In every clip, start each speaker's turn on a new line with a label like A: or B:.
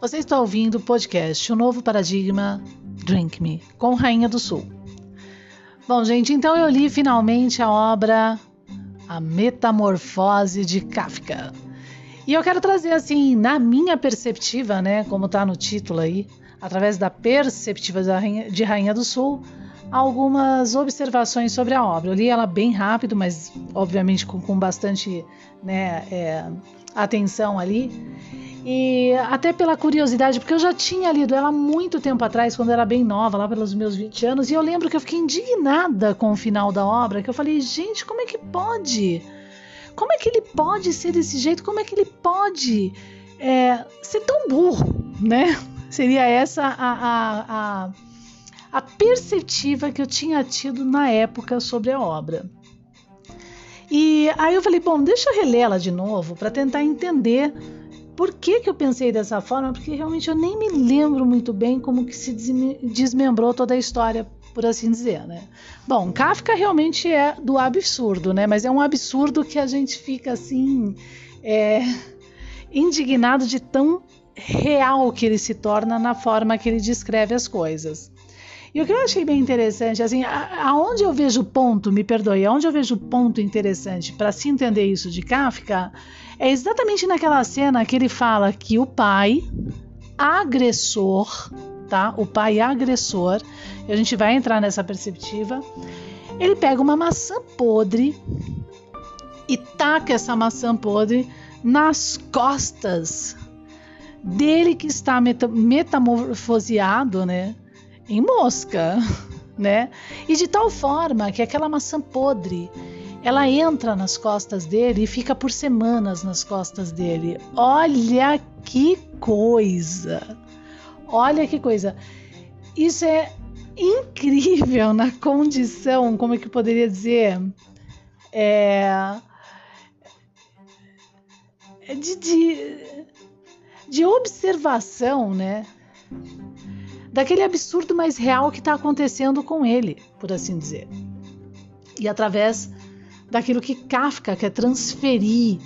A: Você está ouvindo o podcast O Novo Paradigma Drink Me, com Rainha do Sul. Bom, gente, então eu li finalmente a obra A Metamorfose de Kafka. E eu quero trazer, assim, na minha perspectiva, né, como está no título aí, através da perspectiva de Rainha do Sul, algumas observações sobre a obra. Eu li ela bem rápido, mas obviamente com, com bastante né, é, atenção ali. E até pela curiosidade, porque eu já tinha lido ela muito tempo atrás, quando era bem nova, lá pelos meus 20 anos, e eu lembro que eu fiquei indignada com o final da obra, que eu falei, gente, como é que pode? Como é que ele pode ser desse jeito? Como é que ele pode é, ser tão burro, né? Seria essa a, a, a, a que eu tinha tido na época sobre a obra. E aí eu falei, bom, deixa eu reler ela de novo para tentar entender por que, que eu pensei dessa forma, porque realmente eu nem me lembro muito bem como que se desmembrou toda a história, por assim dizer, né? Bom, Kafka realmente é do absurdo, né? Mas é um absurdo que a gente fica assim é, indignado de tão real que ele se torna na forma que ele descreve as coisas. E o que eu achei bem interessante, assim, aonde eu vejo ponto, me perdoe, aonde eu vejo ponto interessante para se entender isso de Kafka, é exatamente naquela cena que ele fala que o pai agressor, tá? O pai agressor, a gente vai entrar nessa perspectiva. Ele pega uma maçã podre e taca essa maçã podre nas costas dele que está metamorfoseado, né? Em mosca, né? E de tal forma que aquela maçã podre ela entra nas costas dele e fica por semanas nas costas dele. Olha que coisa! Olha que coisa! Isso é incrível na condição, como é que eu poderia dizer? É, de, de, de observação, né? Daquele absurdo mais real que está acontecendo com ele, por assim dizer. E através daquilo que Kafka quer transferir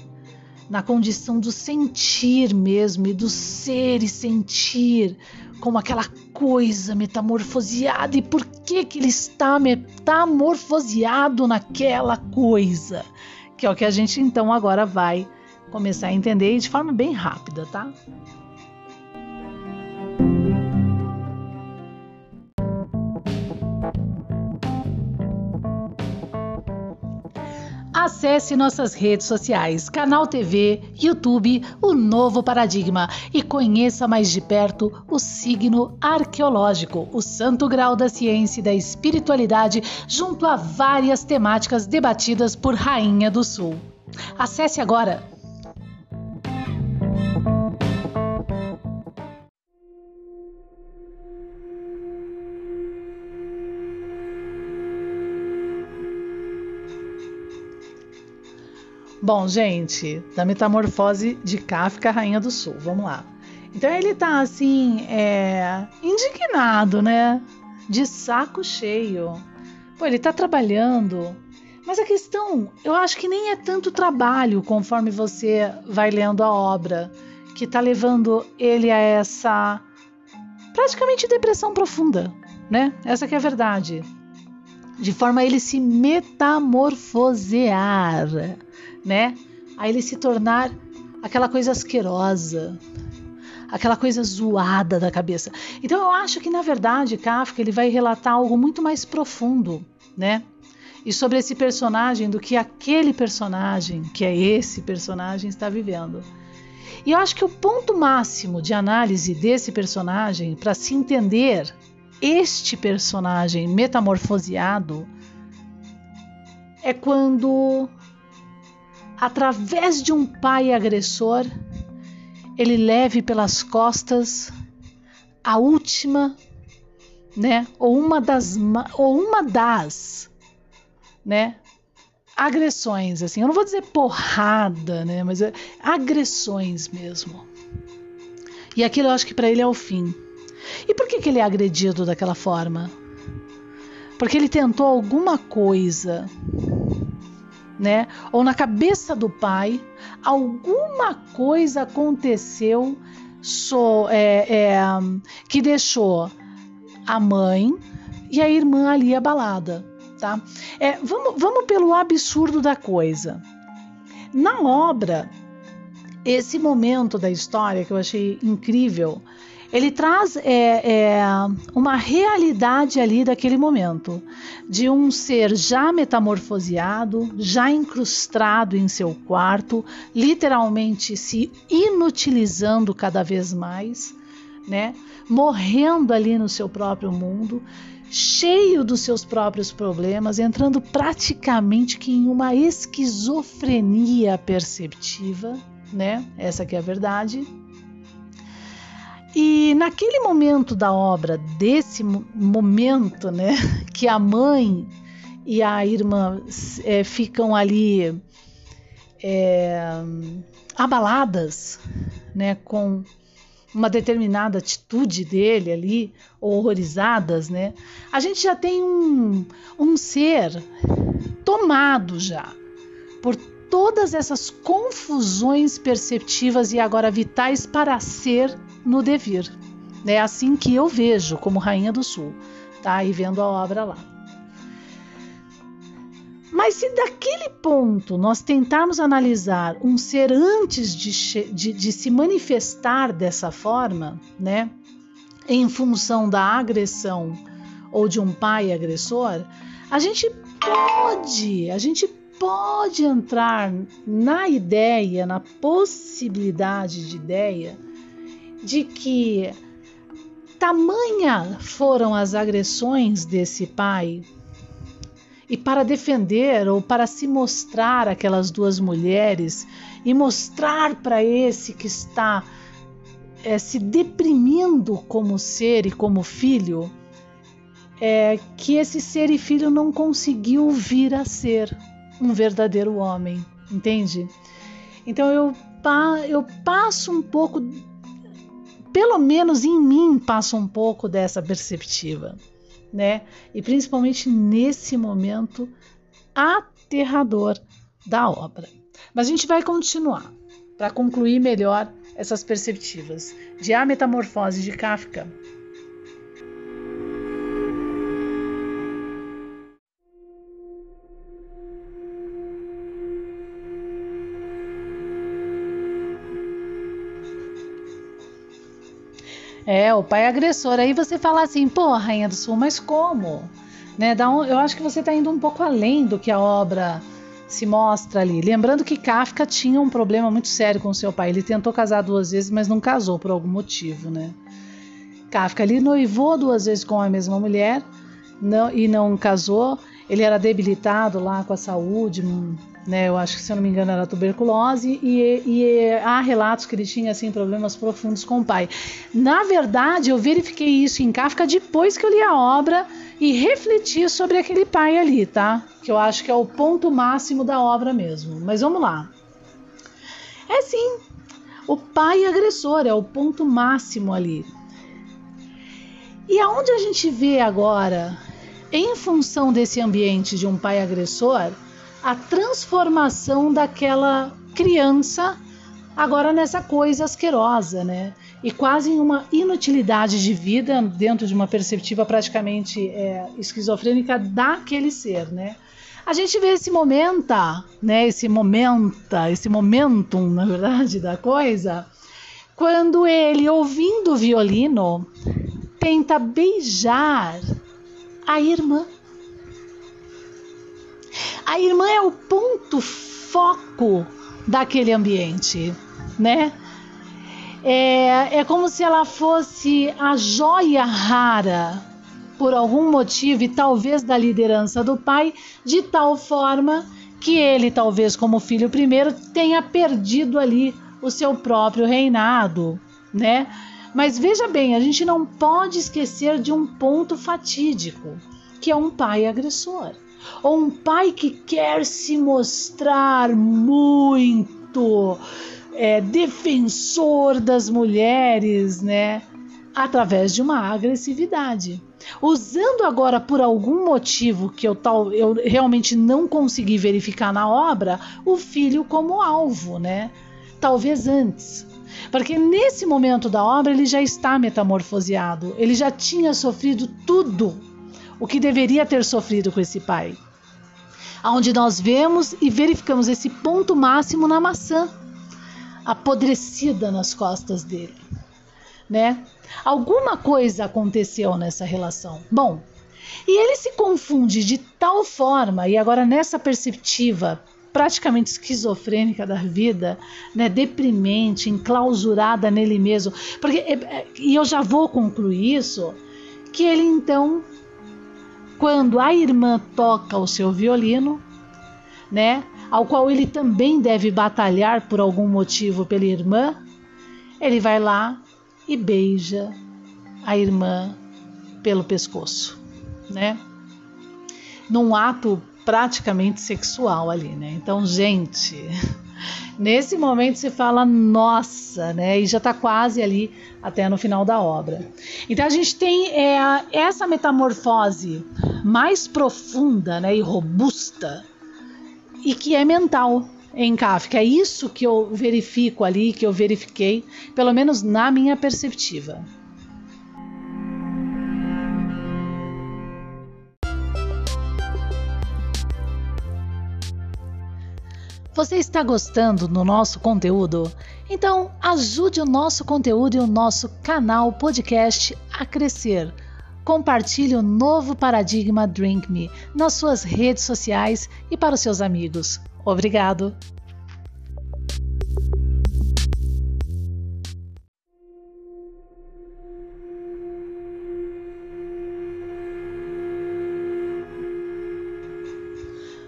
A: na condição do sentir mesmo, e do ser e sentir, como aquela coisa metamorfoseada. E por que, que ele está metamorfoseado naquela coisa? Que é o que a gente então agora vai começar a entender de forma bem rápida, tá? Acesse nossas redes sociais, canal TV, YouTube, o Novo Paradigma e conheça mais de perto o signo arqueológico, o santo grau da ciência e da espiritualidade, junto a várias temáticas debatidas por Rainha do Sul. Acesse agora Bom, gente, da metamorfose de Kafka, Rainha do Sul. Vamos lá. Então ele tá assim, é, indignado, né? De saco cheio. Pô, ele tá trabalhando. Mas a questão, eu acho que nem é tanto trabalho conforme você vai lendo a obra, que tá levando ele a essa praticamente depressão profunda, né? Essa que é a verdade. De forma a ele se metamorfosear né? A ele se tornar aquela coisa asquerosa, aquela coisa zoada da cabeça. Então eu acho que na verdade Kafka ele vai relatar algo muito mais profundo, né? E sobre esse personagem do que aquele personagem, que é esse personagem está vivendo. E eu acho que o ponto máximo de análise desse personagem para se entender este personagem metamorfoseado é quando através de um pai agressor, ele leve pelas costas a última, né, ou uma das ou uma das, né, agressões assim. Eu não vou dizer porrada, né, mas é agressões mesmo. E aquilo eu acho que para ele é o fim. E por que, que ele é agredido daquela forma? Porque ele tentou alguma coisa né? Ou na cabeça do pai, alguma coisa aconteceu so, é, é, que deixou a mãe e a irmã ali abalada, tá? É, vamos, vamos pelo absurdo da coisa. Na obra, esse momento da história que eu achei incrível, ele traz é, é, uma realidade ali daquele momento, de um ser já metamorfoseado, já incrustado em seu quarto, literalmente se inutilizando cada vez mais, né? morrendo ali no seu próprio mundo, cheio dos seus próprios problemas, entrando praticamente que em uma esquizofrenia perceptiva, né? Essa que é a verdade. E naquele momento da obra, desse momento, né, que a mãe e a irmã é, ficam ali é, abaladas, né, com uma determinada atitude dele ali, horrorizadas, né? A gente já tem um, um ser tomado já por todas essas confusões perceptivas e agora vitais para ser no devir. É assim que eu vejo como Rainha do Sul, tá? E vendo a obra lá. Mas se daquele ponto nós tentarmos analisar um ser antes de, de, de, se manifestar dessa forma, né, em função da agressão ou de um pai agressor, a gente pode, a gente pode entrar na ideia, na possibilidade de ideia de que tamanha foram as agressões desse pai e para defender ou para se mostrar aquelas duas mulheres e mostrar para esse que está é, se deprimindo como ser e como filho, é, que esse ser e filho não conseguiu vir a ser um verdadeiro homem, entende? Então eu, eu passo um pouco pelo menos em mim passa um pouco dessa perspectiva, né? E principalmente nesse momento aterrador da obra. Mas a gente vai continuar para concluir melhor essas perspectivas de A Metamorfose de Kafka É, o pai agressor. Aí você fala assim, pô, Rainha do Sul, mas como? Né, um, eu acho que você está indo um pouco além do que a obra se mostra ali. Lembrando que Kafka tinha um problema muito sério com seu pai. Ele tentou casar duas vezes, mas não casou por algum motivo, né? Kafka ali noivou duas vezes com a mesma mulher não, e não casou. Ele era debilitado lá com a saúde, né? Eu acho que se eu não me engano era tuberculose e, e, há relatos que ele tinha assim problemas profundos com o pai. Na verdade, eu verifiquei isso em Kafka depois que eu li a obra e refleti sobre aquele pai ali, tá? Que eu acho que é o ponto máximo da obra mesmo. Mas vamos lá. É sim, o pai agressor é o ponto máximo ali. E aonde a gente vê agora, em função desse ambiente de um pai agressor, a transformação daquela criança agora nessa coisa asquerosa, né? E quase em uma inutilidade de vida dentro de uma perspectiva praticamente é, esquizofrênica daquele ser, né? A gente vê esse momento, né? Esse momento, esse momentum, na verdade, da coisa, quando ele, ouvindo o violino, tenta beijar a irmã. A irmã é o ponto foco daquele ambiente, né? É, é como se ela fosse a joia rara por algum motivo e talvez da liderança do pai, de tal forma que ele, talvez como filho primeiro, tenha perdido ali o seu próprio reinado, né? Mas veja bem, a gente não pode esquecer de um ponto fatídico, que é um pai agressor ou um pai que quer se mostrar muito é, defensor das mulheres, né? Através de uma agressividade. usando agora por algum motivo que eu, tal, eu realmente não consegui verificar na obra, o filho como alvo, né? Talvez antes. Porque nesse momento da obra ele já está metamorfoseado, ele já tinha sofrido tudo o que deveria ter sofrido com esse pai. Onde nós vemos e verificamos esse ponto máximo na maçã, apodrecida nas costas dele, né? Alguma coisa aconteceu nessa relação. Bom, e ele se confunde de tal forma, e agora nessa perspectiva praticamente esquizofrênica da vida, né, deprimente, enclausurada nele mesmo. Porque é, é, e eu já vou concluir isso, que ele então quando a irmã toca o seu violino, né, ao qual ele também deve batalhar por algum motivo pela irmã, ele vai lá e beija a irmã pelo pescoço, né? Num ato praticamente sexual ali, né? Então, gente, nesse momento se fala nossa, né? E já está quase ali até no final da obra. Então a gente tem é, essa metamorfose mais profunda, né? E robusta e que é mental em Kafka. É isso que eu verifico ali, que eu verifiquei, pelo menos na minha perspectiva. Você está gostando do nosso conteúdo? Então ajude o nosso conteúdo e o nosso canal podcast a crescer. Compartilhe o novo paradigma Drink Me nas suas redes sociais e para os seus amigos. Obrigado!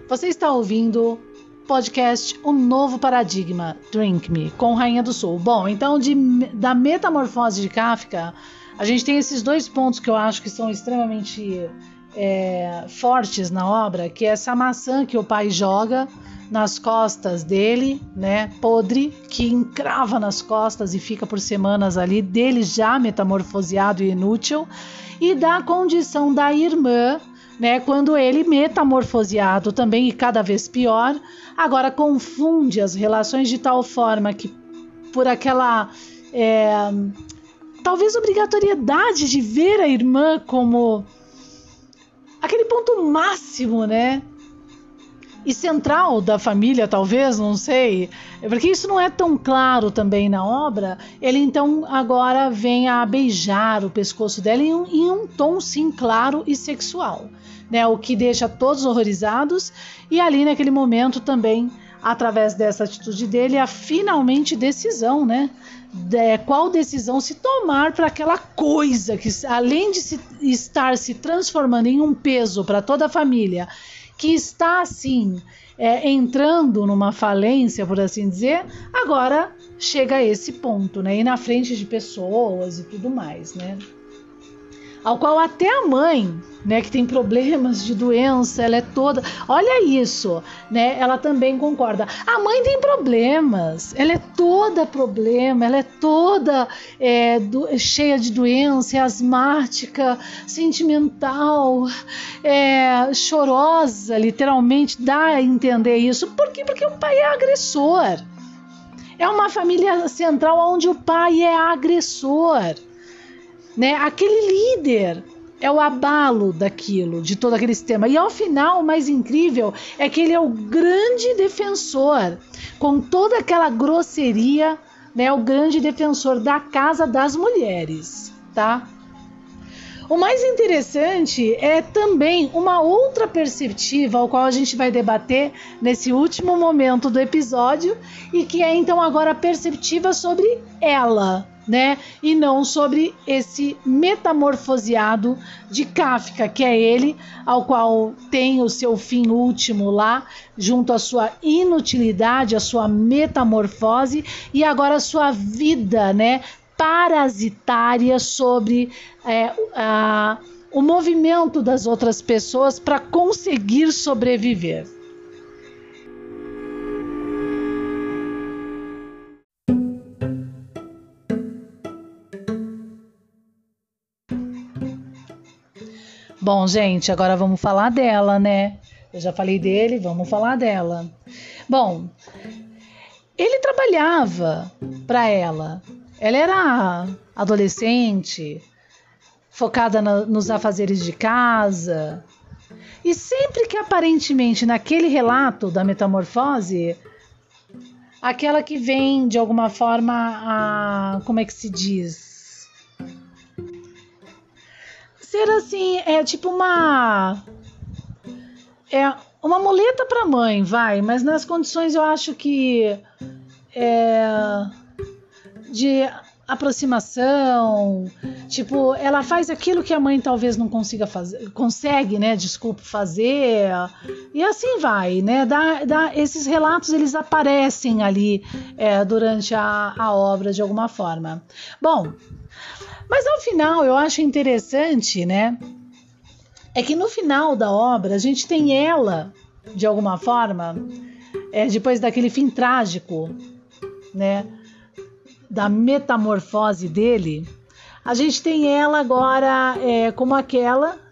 A: Você está ouvindo podcast O Novo Paradigma, Drink Me, com Rainha do Sul. Bom, então de, da metamorfose de Kafka, a gente tem esses dois pontos que eu acho que são extremamente é, fortes na obra, que é essa maçã que o pai joga nas costas dele, né, podre, que encrava nas costas e fica por semanas ali, dele já metamorfoseado e inútil, e da condição da irmã, né, quando ele metamorfoseado também e cada vez pior, agora confunde as relações de tal forma que por aquela é, talvez obrigatoriedade de ver a irmã como aquele ponto máximo, né? E central da família, talvez, não sei, porque isso não é tão claro também na obra. Ele então agora vem a beijar o pescoço dela em um, em um tom, sim, claro e sexual né, o que deixa todos horrorizados, e ali naquele momento também, através dessa atitude dele, a finalmente decisão, né? De qual decisão se tomar para aquela coisa que, além de se, estar se transformando em um peso para toda a família, que está assim é, entrando numa falência, por assim dizer, agora chega a esse ponto, né? E na frente de pessoas e tudo mais, né? Ao qual até a mãe, né, que tem problemas de doença, ela é toda, olha isso, né? Ela também concorda. A mãe tem problemas, ela é toda problema, ela é toda é, do, cheia de doença, é asmática, sentimental, é, chorosa, literalmente dá a entender isso. Por quê? Porque o pai é agressor. É uma família central onde o pai é agressor né? Aquele líder é o abalo daquilo, de todo aquele sistema. E ao final, o mais incrível é que ele é o grande defensor, com toda aquela grosseria, né? O grande defensor da casa das mulheres, tá? O mais interessante é também uma outra perspectiva, ao qual a gente vai debater nesse último momento do episódio, e que é então agora a perspectiva sobre ela, né? E não sobre esse metamorfoseado de Kafka, que é ele, ao qual tem o seu fim último lá, junto à sua inutilidade, a sua metamorfose e agora a sua vida, né? Parasitária sobre é, a, o movimento das outras pessoas para conseguir sobreviver. Bom, gente, agora vamos falar dela, né? Eu já falei dele, vamos falar dela. Bom, ele trabalhava para ela. Ela era adolescente, focada na, nos afazeres de casa. E sempre que aparentemente naquele relato da metamorfose, aquela que vem de alguma forma a. Como é que se diz? Ser assim, é tipo uma. É uma muleta para mãe, vai, mas nas condições eu acho que. É, de aproximação, tipo, ela faz aquilo que a mãe talvez não consiga fazer, consegue, né, desculpa, fazer, e assim vai, né, dá, dá, esses relatos, eles aparecem ali é, durante a, a obra de alguma forma. Bom, mas ao final eu acho interessante, né, é que no final da obra a gente tem ela, de alguma forma, é, depois daquele fim trágico, né, da metamorfose dele, a gente tem ela agora é, como aquela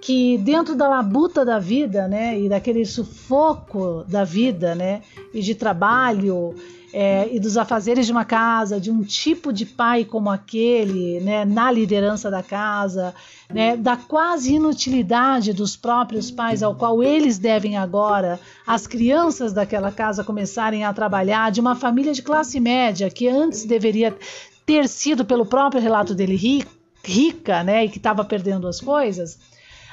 A: que dentro da labuta da vida, né, e daquele sufoco da vida, né, e de trabalho é, e dos afazeres de uma casa, de um tipo de pai como aquele, né, na liderança da casa, né, da quase inutilidade dos próprios pais, ao qual eles devem agora, as crianças daquela casa começarem a trabalhar, de uma família de classe média que antes deveria ter sido, pelo próprio relato dele, rica, né, e que estava perdendo as coisas.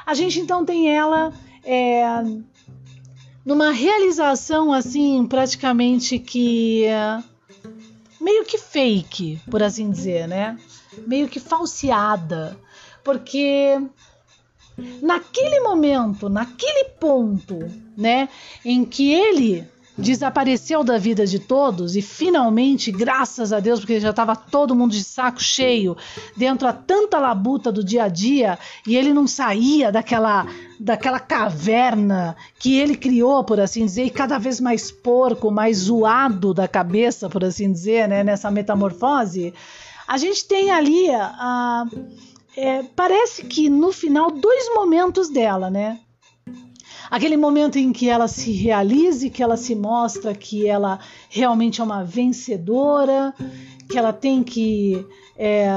A: A gente então tem ela é, numa realização assim, praticamente que meio que fake, por assim dizer, né? Meio que falseada, porque naquele momento, naquele ponto, né, em que ele desapareceu da vida de todos e finalmente, graças a Deus, porque já estava todo mundo de saco cheio dentro a tanta labuta do dia a dia e ele não saía daquela daquela caverna que ele criou, por assim dizer, e cada vez mais porco, mais zoado da cabeça, por assim dizer, né, nessa metamorfose. A gente tem ali a, a é, parece que no final dois momentos dela, né? Aquele momento em que ela se realize, que ela se mostra que ela realmente é uma vencedora, que ela tem que é,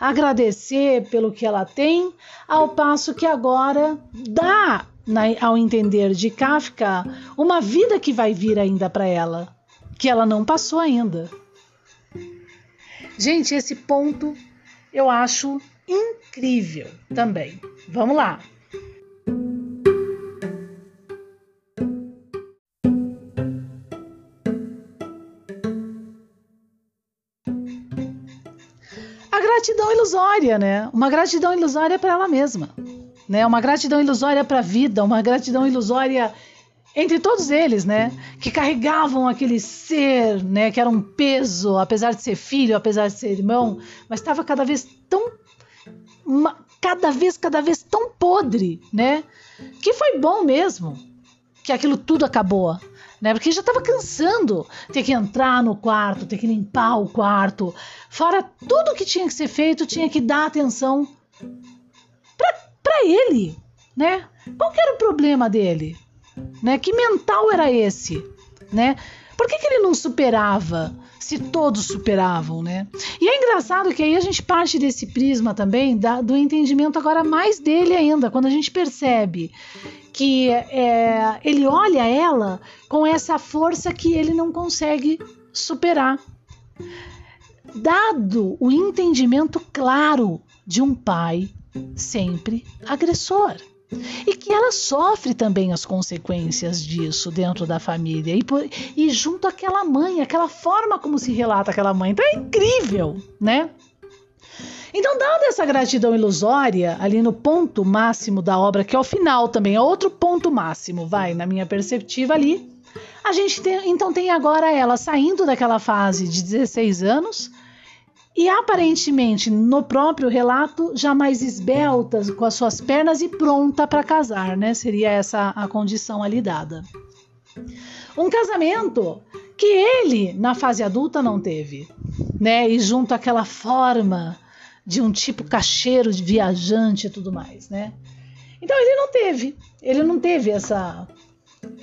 A: agradecer pelo que ela tem, ao passo que agora dá, na, ao entender de Kafka, uma vida que vai vir ainda para ela, que ela não passou ainda. Gente, esse ponto eu acho incrível também. Vamos lá. Gratidão ilusória, né? Uma gratidão ilusória para ela mesma, né? Uma gratidão ilusória para a vida, uma gratidão ilusória entre todos eles, né? Que carregavam aquele ser, né? Que era um peso, apesar de ser filho, apesar de ser irmão, mas estava cada vez tão uma, cada vez, cada vez tão podre, né? Que foi bom mesmo que aquilo tudo acabou, né? Porque já estava cansando ter que entrar no quarto, ter que limpar o quarto. Fora tudo que tinha que ser feito, tinha que dar atenção para ele, né? Qual era o problema dele? Né? Que mental era esse, né? Por que, que ele não superava se todos superavam, né? E é engraçado que aí a gente parte desse prisma também da, do entendimento agora mais dele ainda, quando a gente percebe que é, ele olha ela com essa força que ele não consegue superar. Dado o entendimento claro de um pai sempre agressor e que ela sofre também as consequências disso dentro da família e, e junto àquela mãe, aquela forma como se relata aquela mãe, então é incrível, né? Então, dada essa gratidão ilusória, ali no ponto máximo da obra, que é o final também, é outro ponto máximo, vai, na minha perspectiva ali, a gente tem, então tem agora ela saindo daquela fase de 16 anos, e aparentemente, no próprio relato, já mais esbelta, com as suas pernas e pronta para casar, né? Seria essa a condição ali dada. Um casamento que ele, na fase adulta, não teve, né? E junto àquela forma de um tipo cacheiro de viajante e tudo mais, né? Então ele não teve, ele não teve essa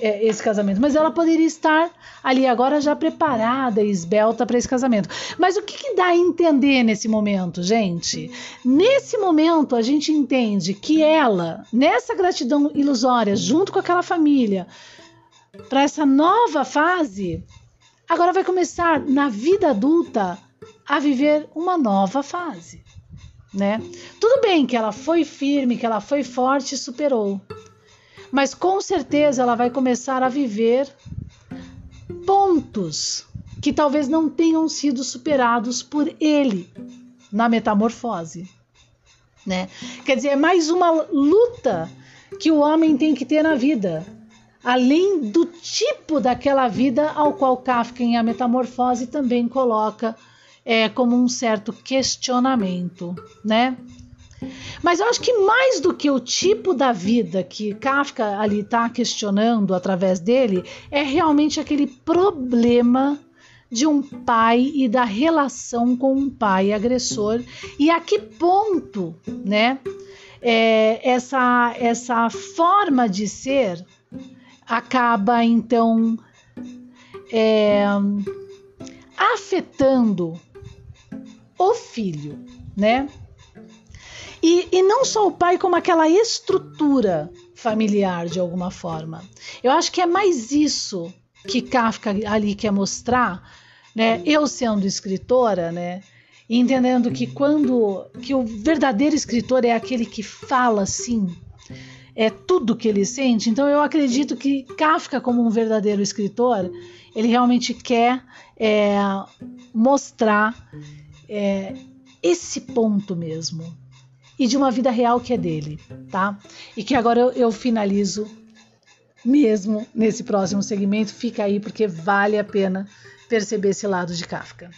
A: é, esse casamento, mas ela poderia estar ali agora já preparada e esbelta para esse casamento. Mas o que, que dá a entender nesse momento, gente? Nesse momento a gente entende que ela, nessa gratidão ilusória, junto com aquela família, para essa nova fase, agora vai começar na vida adulta a viver uma nova fase, né? Tudo bem que ela foi firme, que ela foi forte e superou mas com certeza ela vai começar a viver pontos que talvez não tenham sido superados por ele na metamorfose, né? Quer dizer, é mais uma luta que o homem tem que ter na vida, além do tipo daquela vida ao qual Kafka em A Metamorfose também coloca é, como um certo questionamento, né? Mas eu acho que mais do que o tipo da vida que Kafka ali está questionando através dele, é realmente aquele problema de um pai e da relação com um pai agressor e a que ponto, né, é, essa essa forma de ser acaba então é, afetando o filho, né? E, e não só o pai, como aquela estrutura familiar de alguma forma. Eu acho que é mais isso que Kafka ali quer mostrar, né? Eu sendo escritora, né? entendendo que quando que o verdadeiro escritor é aquele que fala assim, é tudo que ele sente. Então eu acredito que Kafka, como um verdadeiro escritor, ele realmente quer é, mostrar é, esse ponto mesmo, e de uma vida real que é dele, tá? E que agora eu, eu finalizo mesmo nesse próximo segmento. Fica aí porque vale a pena perceber esse lado de Kafka.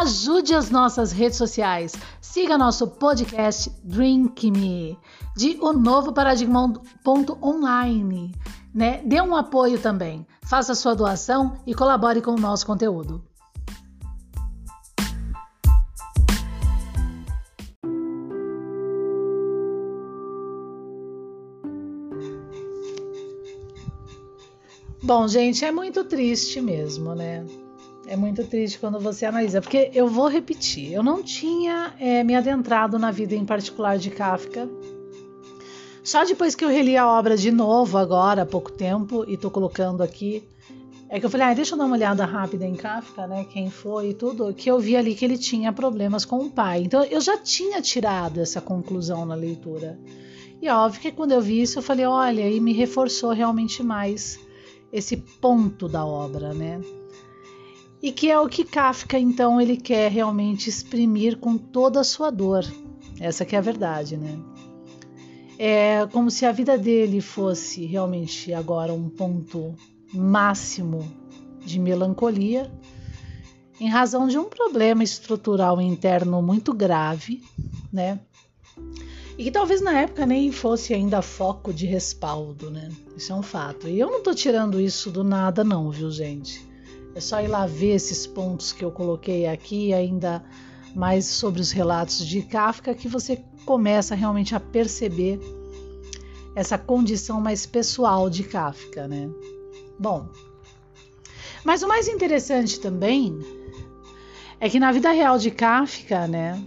A: Ajude as nossas redes sociais. Siga nosso podcast Drink Me de o novo paradigma.online, né? Dê um apoio também. Faça sua doação e colabore com o nosso conteúdo. Bom, gente, é muito triste mesmo, né? É muito triste quando você analisa, porque eu vou repetir, eu não tinha é, me adentrado na vida em particular de Kafka só depois que eu reli a obra de novo agora, há pouco tempo, e tô colocando aqui, é que eu falei, ah, deixa eu dar uma olhada rápida em Kafka, né? Quem foi e tudo, que eu vi ali que ele tinha problemas com o pai. Então eu já tinha tirado essa conclusão na leitura. E é óbvio que quando eu vi isso, eu falei, olha, e me reforçou realmente mais esse ponto da obra, né? E que é o que Kafka, então, ele quer realmente exprimir com toda a sua dor. Essa que é a verdade, né? É como se a vida dele fosse realmente agora um ponto máximo de melancolia, em razão de um problema estrutural interno muito grave, né? E que talvez na época nem fosse ainda foco de respaldo, né? Isso é um fato. E eu não tô tirando isso do nada, não, viu, gente? É só ir lá ver esses pontos que eu coloquei aqui, ainda mais sobre os relatos de Kafka, que você começa realmente a perceber essa condição mais pessoal de Kafka, né? Bom, mas o mais interessante também é que na vida real de Kafka, né?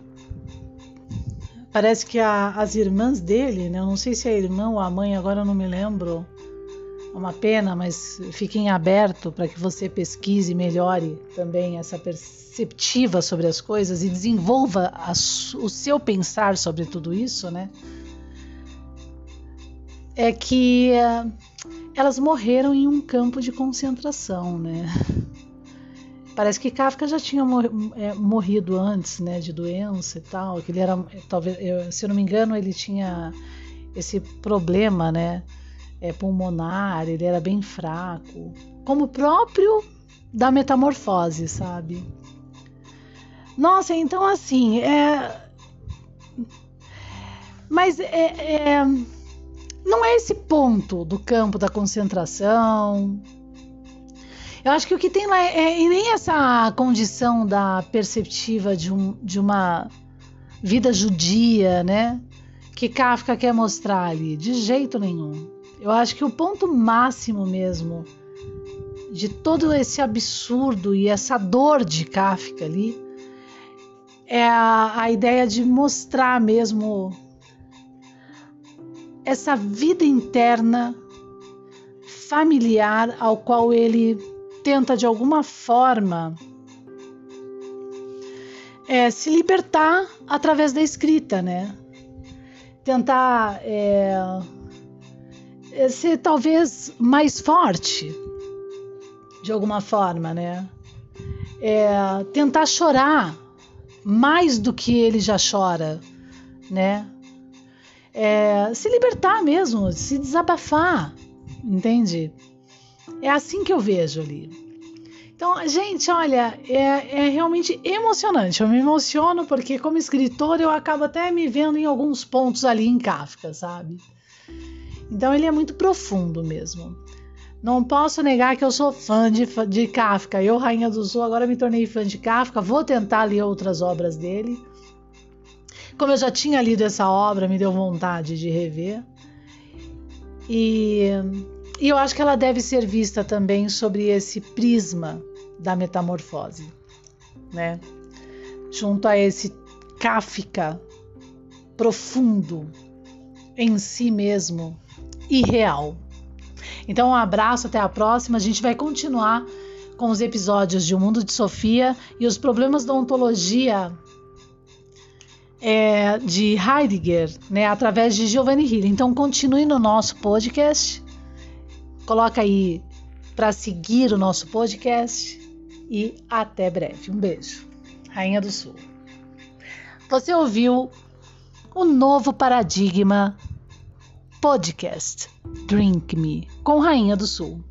A: Parece que a, as irmãs dele, né? Eu não sei se é a irmã ou a mãe, agora eu não me lembro. É uma pena, mas fique em aberto para que você pesquise, melhore também essa perceptiva sobre as coisas e desenvolva a, o seu pensar sobre tudo isso, né? É que uh, elas morreram em um campo de concentração, né? Parece que Kafka já tinha mor é, morrido antes, né, de doença e tal. Que ele era, talvez, eu, se eu não me engano, ele tinha esse problema, né? É, pulmonar, ele era bem fraco, como próprio da metamorfose, sabe? Nossa, então assim, é. Mas é, é... não é esse ponto do campo da concentração. Eu acho que o que tem lá é, é nem essa condição da perceptiva de, um, de uma vida judia, né? Que Kafka quer mostrar ali, de jeito nenhum. Eu acho que o ponto máximo mesmo de todo esse absurdo e essa dor de Kafka ali é a, a ideia de mostrar mesmo essa vida interna familiar ao qual ele tenta de alguma forma é, se libertar através da escrita, né? Tentar é, ser talvez mais forte de alguma forma, né? É, tentar chorar mais do que ele já chora, né? É, se libertar mesmo, se desabafar, entende? É assim que eu vejo ali. Então, gente, olha, é, é, realmente emocionante. Eu me emociono porque, como escritor, eu acabo até me vendo em alguns pontos ali em Kafka, sabe? Então, ele é muito profundo mesmo. Não posso negar que eu sou fã de, de Kafka. Eu, Rainha do Sul, agora me tornei fã de Kafka. Vou tentar ler outras obras dele. Como eu já tinha lido essa obra, me deu vontade de rever. E, e eu acho que ela deve ser vista também sobre esse prisma da metamorfose, né? Junto a esse Kafka profundo em si mesmo e real. Então, um abraço, até a próxima. A gente vai continuar com os episódios de O Mundo de Sofia e os problemas da ontologia é, de Heidegger, né, através de Giovanni Hill. Então, continue no nosso podcast. Coloca aí para seguir o nosso podcast e até breve. Um beijo. Rainha do Sul. Você ouviu o novo paradigma podcast Drink Me com Rainha do Sul.